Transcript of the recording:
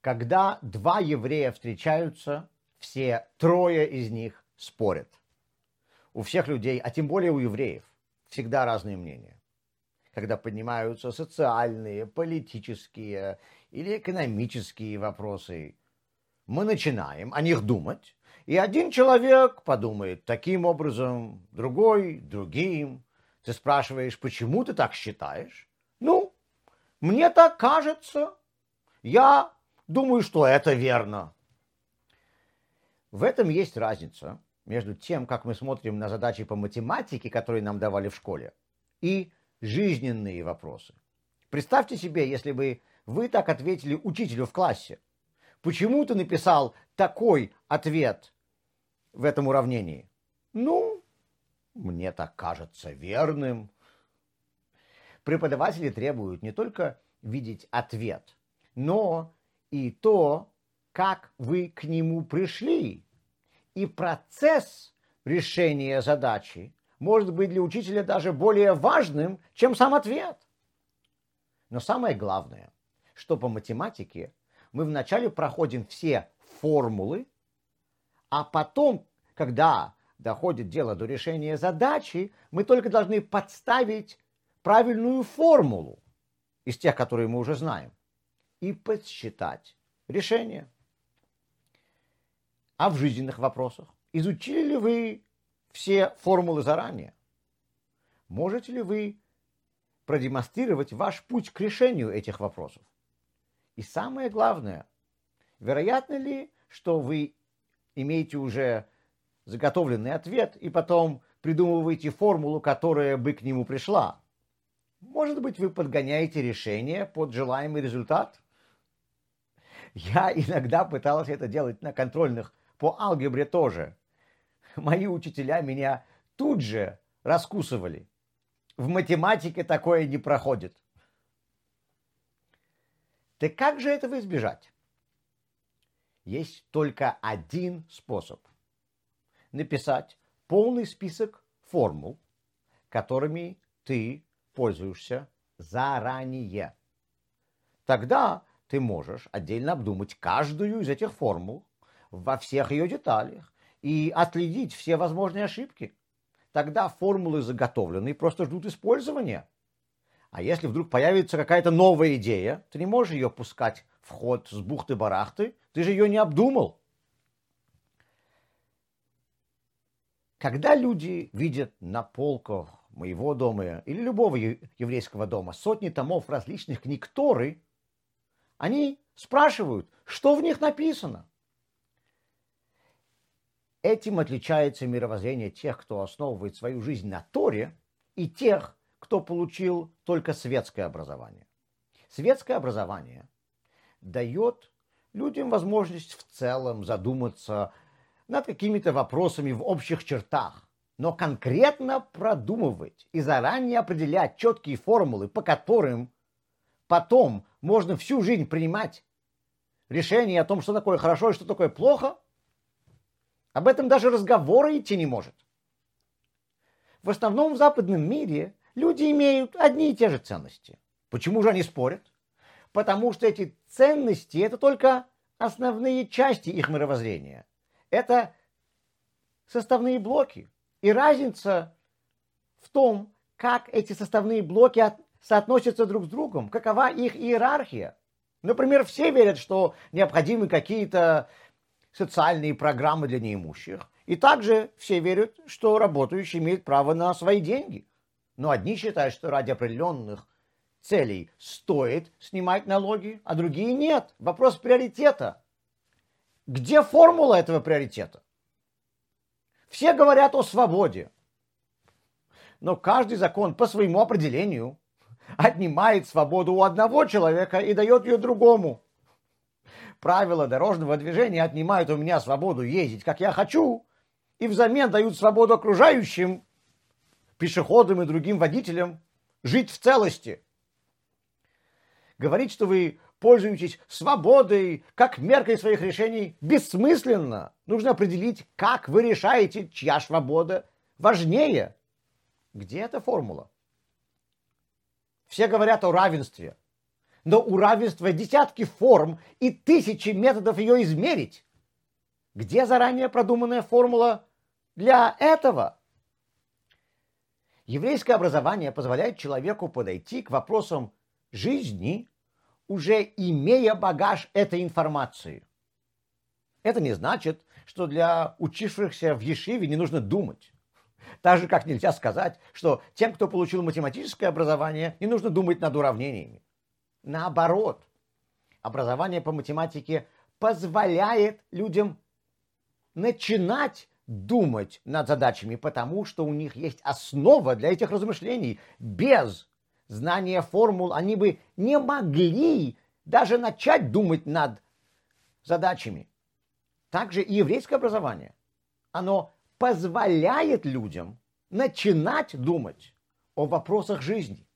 Когда два еврея встречаются, все трое из них спорят. У всех людей, а тем более у евреев, всегда разные мнения. Когда поднимаются социальные, политические или экономические вопросы, мы начинаем о них думать, и один человек подумает таким образом, другой другим. Ты спрашиваешь, почему ты так считаешь? Ну, мне так кажется. Я Думаю, что это верно. В этом есть разница между тем, как мы смотрим на задачи по математике, которые нам давали в школе, и жизненные вопросы. Представьте себе, если бы вы так ответили учителю в классе. Почему ты написал такой ответ в этом уравнении? Ну, мне так кажется верным. Преподаватели требуют не только видеть ответ, но и то, как вы к нему пришли. И процесс решения задачи может быть для учителя даже более важным, чем сам ответ. Но самое главное, что по математике мы вначале проходим все формулы, а потом, когда доходит дело до решения задачи, мы только должны подставить правильную формулу из тех, которые мы уже знаем и подсчитать решение. А в жизненных вопросах изучили ли вы все формулы заранее? Можете ли вы продемонстрировать ваш путь к решению этих вопросов? И самое главное, вероятно ли, что вы имеете уже заготовленный ответ и потом придумываете формулу, которая бы к нему пришла? Может быть, вы подгоняете решение под желаемый результат? Я иногда пытался это делать на контрольных по алгебре тоже. Мои учителя меня тут же раскусывали. В математике такое не проходит. Так как же этого избежать? Есть только один способ. Написать полный список формул, которыми ты пользуешься заранее. Тогда ты можешь отдельно обдумать каждую из этих формул во всех ее деталях и отследить все возможные ошибки. Тогда формулы заготовлены и просто ждут использования. А если вдруг появится какая-то новая идея, ты не можешь ее пускать в ход с бухты-барахты, ты же ее не обдумал. Когда люди видят на полках моего дома или любого еврейского дома сотни томов различных книг Торы, они спрашивают, что в них написано. Этим отличается мировоззрение тех, кто основывает свою жизнь на Торе, и тех, кто получил только светское образование. Светское образование дает людям возможность в целом задуматься над какими-то вопросами в общих чертах, но конкретно продумывать и заранее определять четкие формулы, по которым потом можно всю жизнь принимать решение о том, что такое хорошо и что такое плохо, об этом даже разговора идти не может. В основном в западном мире люди имеют одни и те же ценности. Почему же они спорят? Потому что эти ценности – это только основные части их мировоззрения. Это составные блоки. И разница в том, как эти составные блоки соотносятся друг с другом, какова их иерархия. Например, все верят, что необходимы какие-то социальные программы для неимущих. И также все верят, что работающий имеет право на свои деньги. Но одни считают, что ради определенных целей стоит снимать налоги, а другие нет. Вопрос приоритета. Где формула этого приоритета? Все говорят о свободе. Но каждый закон по своему определению отнимает свободу у одного человека и дает ее другому. Правила дорожного движения отнимают у меня свободу ездить, как я хочу, и взамен дают свободу окружающим, пешеходам и другим водителям жить в целости. Говорить, что вы пользуетесь свободой как меркой своих решений, бессмысленно. Нужно определить, как вы решаете, чья свобода важнее. Где эта формула? Все говорят о равенстве. но у равенства десятки форм и тысячи методов ее измерить. Где заранее продуманная формула для этого? Еврейское образование позволяет человеку подойти к вопросам жизни, уже имея багаж этой информации. Это не значит, что для учившихся в Ешиве не нужно думать. Так же, как нельзя сказать, что тем, кто получил математическое образование, не нужно думать над уравнениями. Наоборот, образование по математике позволяет людям начинать думать над задачами, потому что у них есть основа для этих размышлений. Без знания формул они бы не могли даже начать думать над задачами. Также и еврейское образование. Оно позволяет людям начинать думать о вопросах жизни.